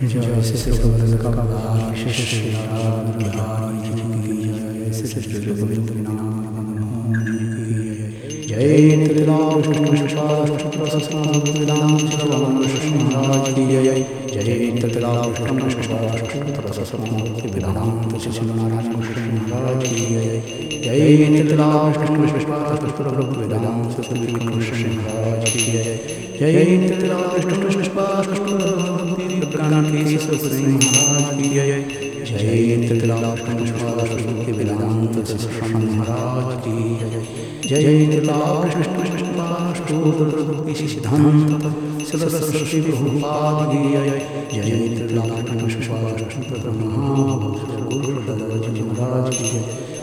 जय नितलाष्टमष्टाष्टप्रसनामृदामश्रवणमृष्णाराज की जय जय नितलाष्टमष्टाष्टप्रसनामृदामश्रवणमृष्णाराज की जय जय नितलाष्टमष्टाष्टप्रसनामृदामश्रवणमृष्णाराज की जय जय नितलाष्टम श्रीनाथ केशव महाराज की जय जय त्रिलाकृष्ण के वेदांत महाराज की जय जय सिद्धांत सरस्वती प्रभुपाद जय जय त्रिलाकृष्ण महाराज की जय